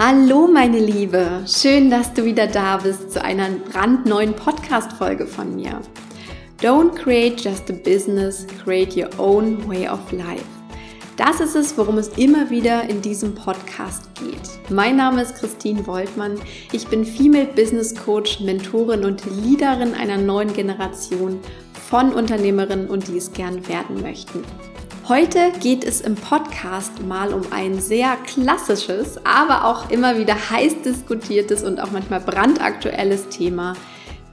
Hallo meine Liebe, schön, dass du wieder da bist zu einer brandneuen Podcast-Folge von mir. Don't create just a business, create your own way of life. Das ist es, worum es immer wieder in diesem Podcast geht. Mein Name ist Christine Woltmann. Ich bin Female Business Coach, Mentorin und Leaderin einer neuen Generation von Unternehmerinnen und die es gern werden möchten. Heute geht es im Podcast mal um ein sehr klassisches, aber auch immer wieder heiß diskutiertes und auch manchmal brandaktuelles Thema,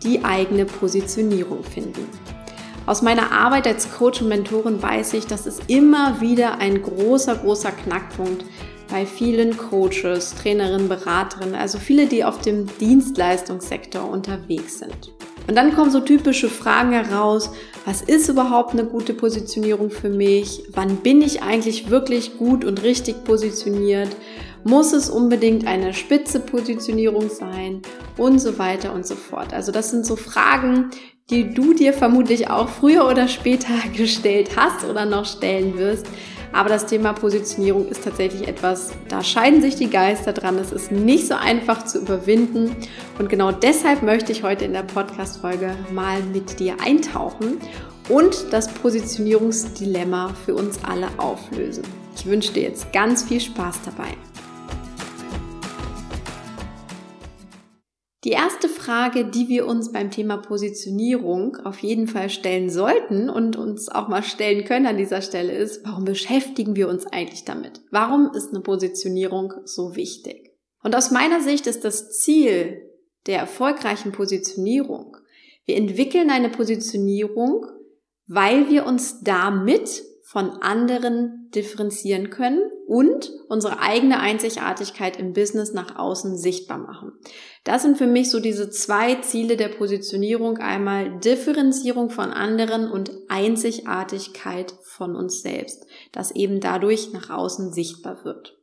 die eigene Positionierung finden. Aus meiner Arbeit als Coach und Mentorin weiß ich, dass es immer wieder ein großer, großer Knackpunkt bei vielen Coaches, Trainerinnen, Beraterinnen, also viele, die auf dem Dienstleistungssektor unterwegs sind. Und dann kommen so typische Fragen heraus, was ist überhaupt eine gute Positionierung für mich? Wann bin ich eigentlich wirklich gut und richtig positioniert? Muss es unbedingt eine spitze Positionierung sein? Und so weiter und so fort. Also das sind so Fragen, die du dir vermutlich auch früher oder später gestellt hast oder noch stellen wirst. Aber das Thema Positionierung ist tatsächlich etwas, da scheiden sich die Geister dran. Es ist nicht so einfach zu überwinden. Und genau deshalb möchte ich heute in der Podcast-Folge mal mit dir eintauchen und das Positionierungsdilemma für uns alle auflösen. Ich wünsche dir jetzt ganz viel Spaß dabei. Die erste Frage, die wir uns beim Thema Positionierung auf jeden Fall stellen sollten und uns auch mal stellen können an dieser Stelle ist, warum beschäftigen wir uns eigentlich damit? Warum ist eine Positionierung so wichtig? Und aus meiner Sicht ist das Ziel der erfolgreichen Positionierung, wir entwickeln eine Positionierung, weil wir uns damit von anderen differenzieren können und unsere eigene Einzigartigkeit im Business nach außen sichtbar machen. Das sind für mich so diese zwei Ziele der Positionierung. Einmal Differenzierung von anderen und Einzigartigkeit von uns selbst, das eben dadurch nach außen sichtbar wird.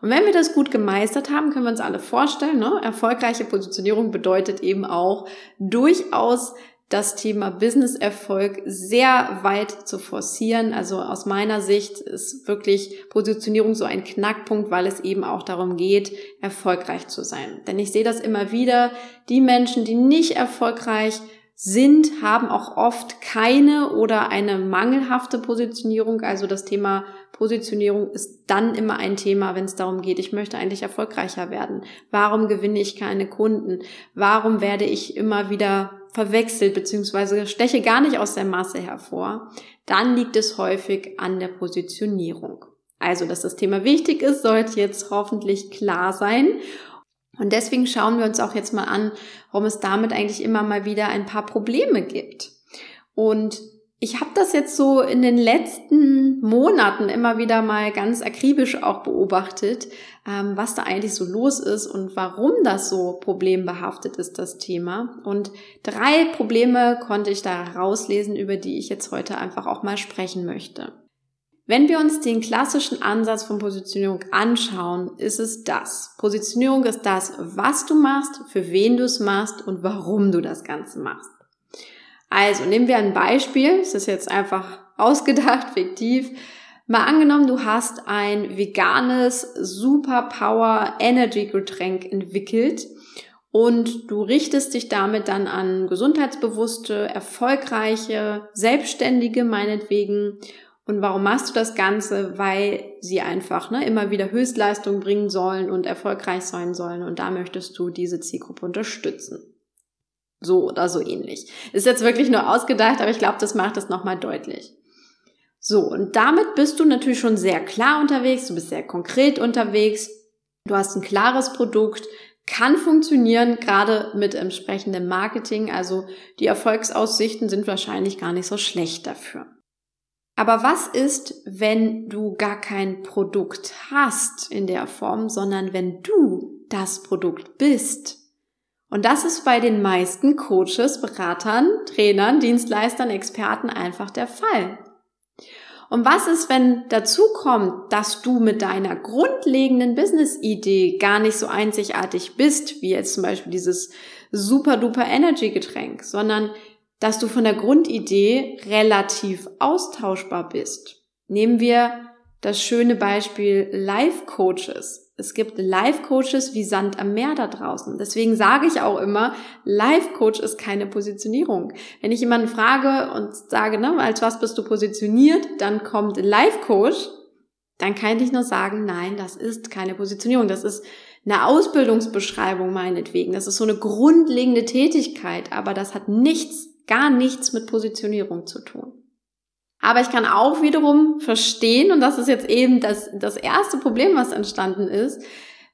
Und wenn wir das gut gemeistert haben, können wir uns alle vorstellen, ne? erfolgreiche Positionierung bedeutet eben auch durchaus das Thema Business-Erfolg sehr weit zu forcieren. Also aus meiner Sicht ist wirklich Positionierung so ein Knackpunkt, weil es eben auch darum geht, erfolgreich zu sein. Denn ich sehe das immer wieder, die Menschen, die nicht erfolgreich sind, haben auch oft keine oder eine mangelhafte Positionierung. Also das Thema Positionierung ist dann immer ein Thema, wenn es darum geht, ich möchte eigentlich erfolgreicher werden. Warum gewinne ich keine Kunden? Warum werde ich immer wieder verwechselt bzw. steche gar nicht aus der Masse hervor, dann liegt es häufig an der Positionierung. Also, dass das Thema wichtig ist, sollte jetzt hoffentlich klar sein. Und deswegen schauen wir uns auch jetzt mal an, warum es damit eigentlich immer mal wieder ein paar Probleme gibt. Und ich habe das jetzt so in den letzten Monaten immer wieder mal ganz akribisch auch beobachtet, ähm, was da eigentlich so los ist und warum das so problembehaftet ist, das Thema. Und drei Probleme konnte ich da rauslesen, über die ich jetzt heute einfach auch mal sprechen möchte. Wenn wir uns den klassischen Ansatz von Positionierung anschauen, ist es das. Positionierung ist das, was du machst, für wen du es machst und warum du das Ganze machst. Also nehmen wir ein Beispiel, es ist jetzt einfach ausgedacht, fiktiv. Mal angenommen, du hast ein veganes Superpower Energy Getränk entwickelt und du richtest dich damit dann an gesundheitsbewusste, erfolgreiche, selbstständige meinetwegen. Und warum machst du das Ganze? Weil sie einfach ne, immer wieder Höchstleistung bringen sollen und erfolgreich sein sollen. Und da möchtest du diese Zielgruppe unterstützen. So oder so ähnlich. Ist jetzt wirklich nur ausgedacht, aber ich glaube, das macht es nochmal deutlich. So, und damit bist du natürlich schon sehr klar unterwegs, du bist sehr konkret unterwegs, du hast ein klares Produkt, kann funktionieren, gerade mit entsprechendem Marketing, also die Erfolgsaussichten sind wahrscheinlich gar nicht so schlecht dafür. Aber was ist, wenn du gar kein Produkt hast in der Form, sondern wenn du das Produkt bist? Und das ist bei den meisten Coaches, Beratern, Trainern, Dienstleistern, Experten einfach der Fall. Und was ist, wenn dazu kommt, dass du mit deiner grundlegenden Business-Idee gar nicht so einzigartig bist, wie jetzt zum Beispiel dieses super duper Energy Getränk, sondern dass du von der Grundidee relativ austauschbar bist. Nehmen wir das schöne Beispiel Life Coaches Es gibt Life-Coaches wie Sand am Meer da draußen. Deswegen sage ich auch immer, Life-Coach ist keine Positionierung. Wenn ich jemanden frage und sage, ne, als was bist du positioniert, dann kommt Life-Coach, dann kann ich nur sagen, nein, das ist keine Positionierung. Das ist eine Ausbildungsbeschreibung meinetwegen. Das ist so eine grundlegende Tätigkeit, aber das hat nichts, gar nichts mit Positionierung zu tun. Aber ich kann auch wiederum verstehen, und das ist jetzt eben das, das erste Problem, was entstanden ist,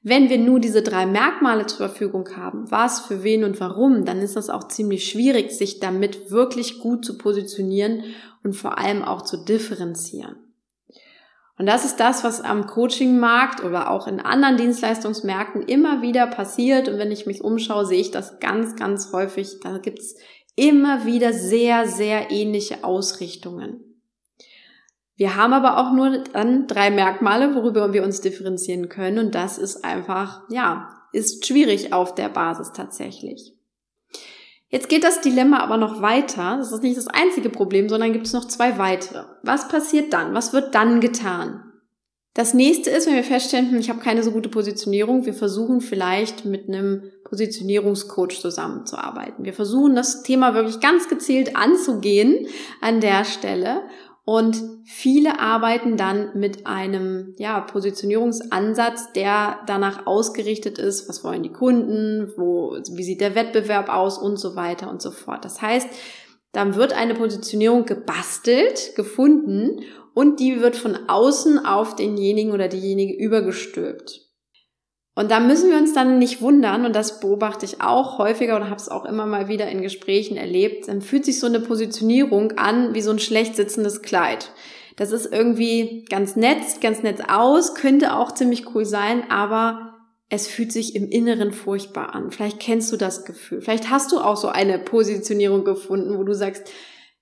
wenn wir nur diese drei Merkmale zur Verfügung haben, was, für wen und warum, dann ist das auch ziemlich schwierig, sich damit wirklich gut zu positionieren und vor allem auch zu differenzieren. Und das ist das, was am Coachingmarkt oder auch in anderen Dienstleistungsmärkten immer wieder passiert. Und wenn ich mich umschaue, sehe ich das ganz, ganz häufig. Da gibt es immer wieder sehr, sehr ähnliche Ausrichtungen. Wir haben aber auch nur dann drei Merkmale, worüber wir uns differenzieren können. Und das ist einfach, ja, ist schwierig auf der Basis tatsächlich. Jetzt geht das Dilemma aber noch weiter. Das ist nicht das einzige Problem, sondern gibt es noch zwei weitere. Was passiert dann? Was wird dann getan? Das nächste ist, wenn wir feststellen, hm, ich habe keine so gute Positionierung, wir versuchen vielleicht mit einem Positionierungscoach zusammenzuarbeiten. Wir versuchen das Thema wirklich ganz gezielt anzugehen an der Stelle und viele arbeiten dann mit einem ja, Positionierungsansatz, der danach ausgerichtet ist, was wollen die Kunden, wo, wie sieht der Wettbewerb aus und so weiter und so fort. Das heißt, dann wird eine Positionierung gebastelt, gefunden und die wird von außen auf denjenigen oder diejenige übergestülpt. Und da müssen wir uns dann nicht wundern, und das beobachte ich auch häufiger oder habe es auch immer mal wieder in Gesprächen erlebt, dann fühlt sich so eine Positionierung an wie so ein schlecht sitzendes Kleid. Das ist irgendwie ganz nett, ganz nett aus, könnte auch ziemlich cool sein, aber es fühlt sich im Inneren furchtbar an. Vielleicht kennst du das Gefühl. Vielleicht hast du auch so eine Positionierung gefunden, wo du sagst,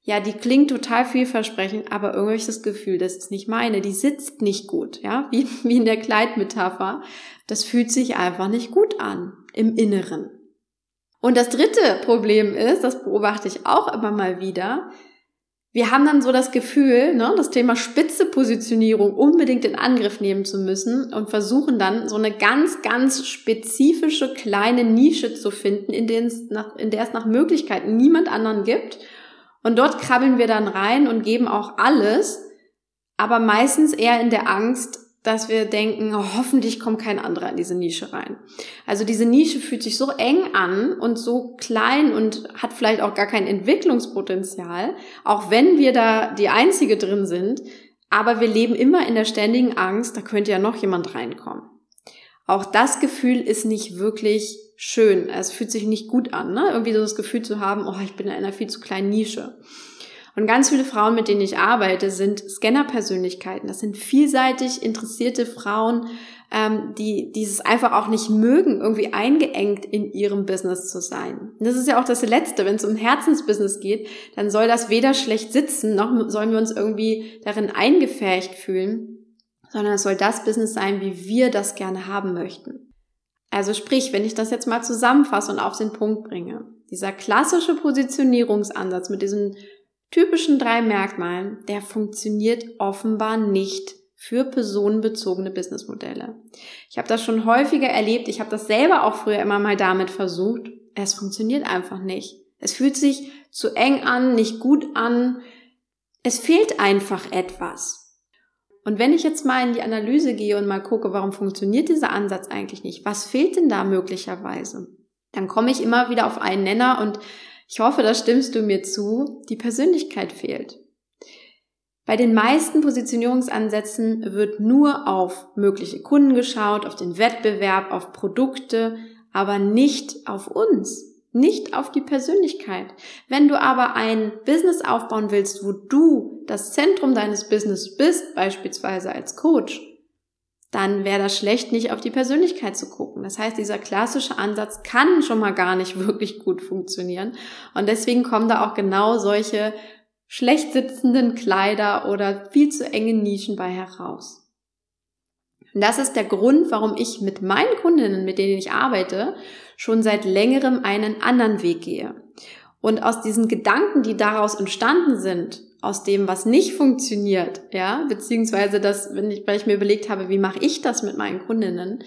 ja, die klingt total vielversprechend, aber irgendwie das Gefühl, das ist nicht meine, die sitzt nicht gut, ja, wie, wie in der Kleidmetapher. Das fühlt sich einfach nicht gut an im Inneren. Und das dritte Problem ist, das beobachte ich auch immer mal wieder, wir haben dann so das Gefühl, ne, das Thema spitze Positionierung unbedingt in Angriff nehmen zu müssen und versuchen dann so eine ganz, ganz spezifische kleine Nische zu finden, in, nach, in der es nach Möglichkeiten niemand anderen gibt. Und dort krabbeln wir dann rein und geben auch alles, aber meistens eher in der Angst, dass wir denken, oh, hoffentlich kommt kein anderer in diese Nische rein. Also diese Nische fühlt sich so eng an und so klein und hat vielleicht auch gar kein Entwicklungspotenzial, auch wenn wir da die Einzige drin sind, aber wir leben immer in der ständigen Angst, da könnte ja noch jemand reinkommen. Auch das Gefühl ist nicht wirklich schön. Es fühlt sich nicht gut an, ne? irgendwie so das Gefühl zu haben, oh, ich bin in einer viel zu kleinen Nische. Und ganz viele Frauen, mit denen ich arbeite, sind Scanner-Persönlichkeiten. Das sind vielseitig interessierte Frauen, ähm, die dieses einfach auch nicht mögen, irgendwie eingeengt in ihrem Business zu sein. Und das ist ja auch das Letzte, wenn es um Herzensbusiness geht, dann soll das weder schlecht sitzen, noch sollen wir uns irgendwie darin eingefärcht fühlen, sondern es soll das Business sein, wie wir das gerne haben möchten. Also sprich, wenn ich das jetzt mal zusammenfasse und auf den Punkt bringe, dieser klassische Positionierungsansatz mit diesen typischen drei Merkmalen, der funktioniert offenbar nicht für personenbezogene Businessmodelle. Ich habe das schon häufiger erlebt, ich habe das selber auch früher immer mal damit versucht. Es funktioniert einfach nicht. Es fühlt sich zu eng an, nicht gut an. Es fehlt einfach etwas. Und wenn ich jetzt mal in die Analyse gehe und mal gucke, warum funktioniert dieser Ansatz eigentlich nicht? Was fehlt denn da möglicherweise? Dann komme ich immer wieder auf einen Nenner und ich hoffe, da stimmst du mir zu, die Persönlichkeit fehlt. Bei den meisten Positionierungsansätzen wird nur auf mögliche Kunden geschaut, auf den Wettbewerb, auf Produkte, aber nicht auf uns, nicht auf die Persönlichkeit. Wenn du aber ein Business aufbauen willst, wo du das Zentrum deines Business bist, beispielsweise als Coach, dann wäre das schlecht, nicht auf die Persönlichkeit zu gucken. Das heißt, dieser klassische Ansatz kann schon mal gar nicht wirklich gut funktionieren. Und deswegen kommen da auch genau solche schlecht sitzenden Kleider oder viel zu enge Nischen bei heraus. Und das ist der Grund, warum ich mit meinen Kundinnen, mit denen ich arbeite, schon seit längerem einen anderen Weg gehe. Und aus diesen Gedanken, die daraus entstanden sind, aus dem, was nicht funktioniert, ja, beziehungsweise das, wenn ich, weil ich mir überlegt habe, wie mache ich das mit meinen Kundinnen,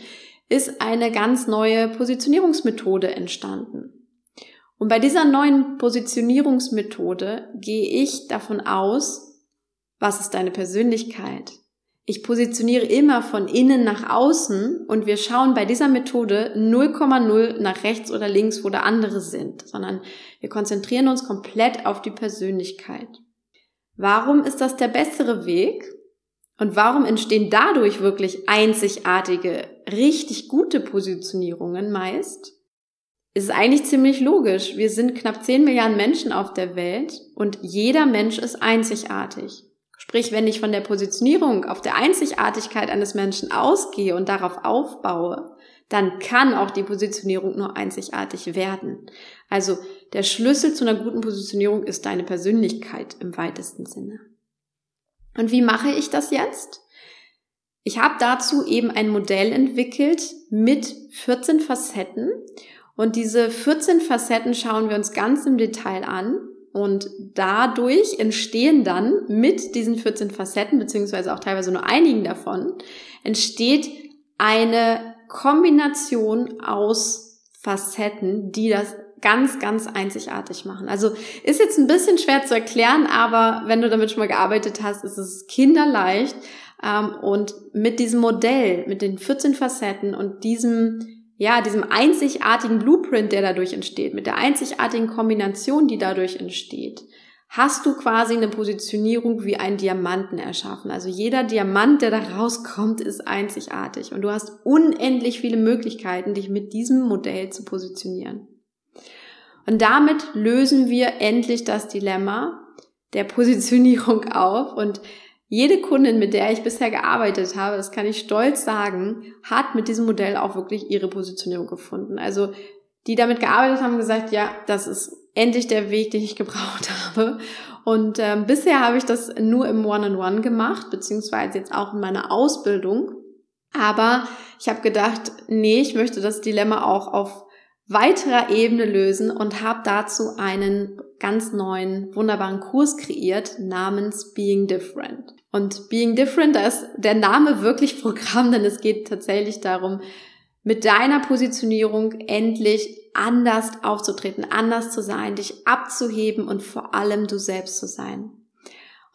ist eine ganz neue Positionierungsmethode entstanden. Und bei dieser neuen Positionierungsmethode gehe ich davon aus, was ist deine Persönlichkeit? Ich positioniere immer von innen nach außen und wir schauen bei dieser Methode 0,0 nach rechts oder links, wo da andere sind, sondern wir konzentrieren uns komplett auf die Persönlichkeit. Warum ist das der bessere Weg? Und warum entstehen dadurch wirklich einzigartige, richtig gute Positionierungen meist? Es ist eigentlich ziemlich logisch. Wir sind knapp 10 Milliarden Menschen auf der Welt und jeder Mensch ist einzigartig. Sprich, wenn ich von der Positionierung auf der Einzigartigkeit eines Menschen ausgehe und darauf aufbaue, dann kann auch die Positionierung nur einzigartig werden. Also der Schlüssel zu einer guten Positionierung ist deine Persönlichkeit im weitesten Sinne. Und wie mache ich das jetzt? Ich habe dazu eben ein Modell entwickelt mit 14 Facetten und diese 14 Facetten schauen wir uns ganz im Detail an und dadurch entstehen dann mit diesen 14 Facetten, beziehungsweise auch teilweise nur einigen davon, entsteht eine Kombination aus Facetten, die das ganz, ganz einzigartig machen. Also ist jetzt ein bisschen schwer zu erklären, aber wenn du damit schon mal gearbeitet hast, ist es kinderleicht. Ähm, und mit diesem Modell, mit den 14 Facetten und diesem, ja, diesem einzigartigen Blueprint, der dadurch entsteht, mit der einzigartigen Kombination, die dadurch entsteht, hast du quasi eine Positionierung wie ein Diamanten erschaffen. Also jeder Diamant, der da rauskommt, ist einzigartig. Und du hast unendlich viele Möglichkeiten, dich mit diesem Modell zu positionieren. Und damit lösen wir endlich das Dilemma der Positionierung auf und jede Kundin, mit der ich bisher gearbeitet habe, das kann ich stolz sagen, hat mit diesem Modell auch wirklich ihre Positionierung gefunden. Also die damit gearbeitet haben, gesagt, ja, das ist endlich der Weg, den ich gebraucht habe. Und ähm, bisher habe ich das nur im One-on-One -on -One gemacht, beziehungsweise jetzt auch in meiner Ausbildung. Aber ich habe gedacht, nee, ich möchte das Dilemma auch auf weiterer Ebene lösen und habe dazu einen ganz neuen, wunderbaren Kurs kreiert namens Being Different. Und Being Different, da ist der Name wirklich Programm, denn es geht tatsächlich darum, mit deiner Positionierung endlich anders aufzutreten, anders zu sein, dich abzuheben und vor allem du selbst zu sein.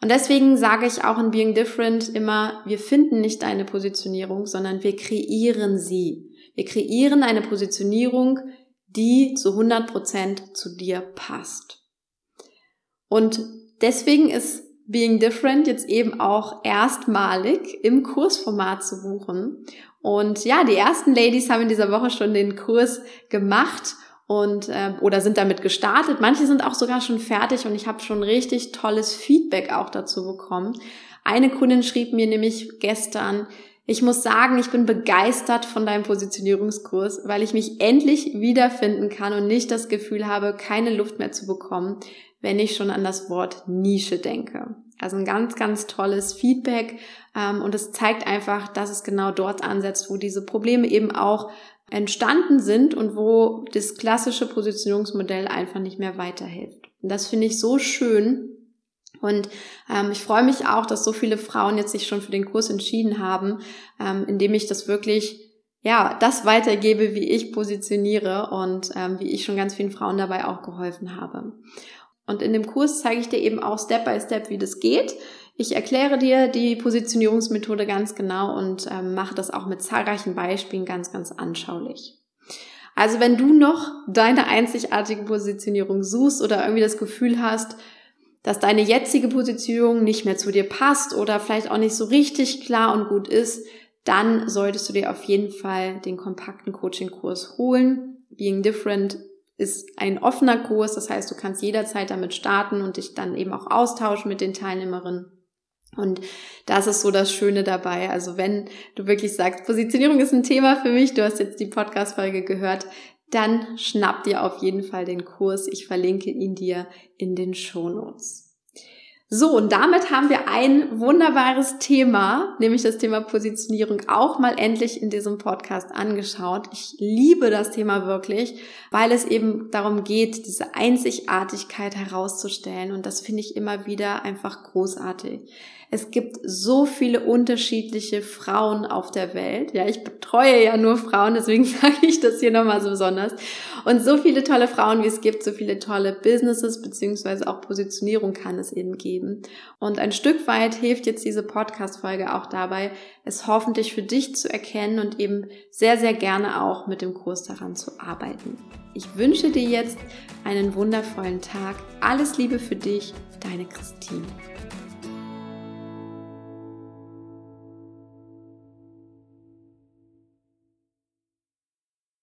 Und deswegen sage ich auch in Being Different immer, wir finden nicht deine Positionierung, sondern wir kreieren sie. Wir kreieren eine Positionierung, die zu 100 Prozent zu dir passt. Und deswegen ist Being Different jetzt eben auch erstmalig im Kursformat zu buchen. Und ja, die ersten Ladies haben in dieser Woche schon den Kurs gemacht und äh, oder sind damit gestartet. Manche sind auch sogar schon fertig und ich habe schon richtig tolles Feedback auch dazu bekommen. Eine Kundin schrieb mir nämlich gestern, ich muss sagen, ich bin begeistert von deinem Positionierungskurs, weil ich mich endlich wiederfinden kann und nicht das Gefühl habe, keine Luft mehr zu bekommen, wenn ich schon an das Wort Nische denke. Also ein ganz, ganz tolles Feedback ähm, und es zeigt einfach, dass es genau dort ansetzt, wo diese Probleme eben auch entstanden sind und wo das klassische Positionierungsmodell einfach nicht mehr weiterhilft. Und das finde ich so schön, und ähm, ich freue mich auch, dass so viele Frauen jetzt sich schon für den Kurs entschieden haben, ähm, indem ich das wirklich ja, das weitergebe, wie ich positioniere und ähm, wie ich schon ganz vielen Frauen dabei auch geholfen habe. Und in dem Kurs zeige ich dir eben auch Step by Step, wie das geht. Ich erkläre dir die Positionierungsmethode ganz genau und ähm, mache das auch mit zahlreichen Beispielen ganz, ganz anschaulich. Also wenn du noch deine einzigartige Positionierung suchst oder irgendwie das Gefühl hast, dass deine jetzige Position nicht mehr zu dir passt oder vielleicht auch nicht so richtig klar und gut ist, dann solltest du dir auf jeden Fall den kompakten Coaching-Kurs holen. Being Different ist ein offener Kurs, das heißt, du kannst jederzeit damit starten und dich dann eben auch austauschen mit den Teilnehmerinnen. Und das ist so das Schöne dabei. Also wenn du wirklich sagst, Positionierung ist ein Thema für mich, du hast jetzt die Podcast-Folge gehört, dann schnapp dir auf jeden Fall den Kurs. Ich verlinke ihn dir in den Show Notes. So, und damit haben wir ein wunderbares Thema, nämlich das Thema Positionierung, auch mal endlich in diesem Podcast angeschaut. Ich liebe das Thema wirklich, weil es eben darum geht, diese Einzigartigkeit herauszustellen. Und das finde ich immer wieder einfach großartig. Es gibt so viele unterschiedliche Frauen auf der Welt. Ja, ich betreue ja nur Frauen, deswegen sage ich das hier nochmal so besonders. Und so viele tolle Frauen, wie es gibt, so viele tolle Businesses beziehungsweise auch Positionierung kann es eben geben. Und ein Stück weit hilft jetzt diese Podcast-Folge auch dabei, es hoffentlich für dich zu erkennen und eben sehr, sehr gerne auch mit dem Kurs daran zu arbeiten. Ich wünsche dir jetzt einen wundervollen Tag. Alles Liebe für dich, deine Christine.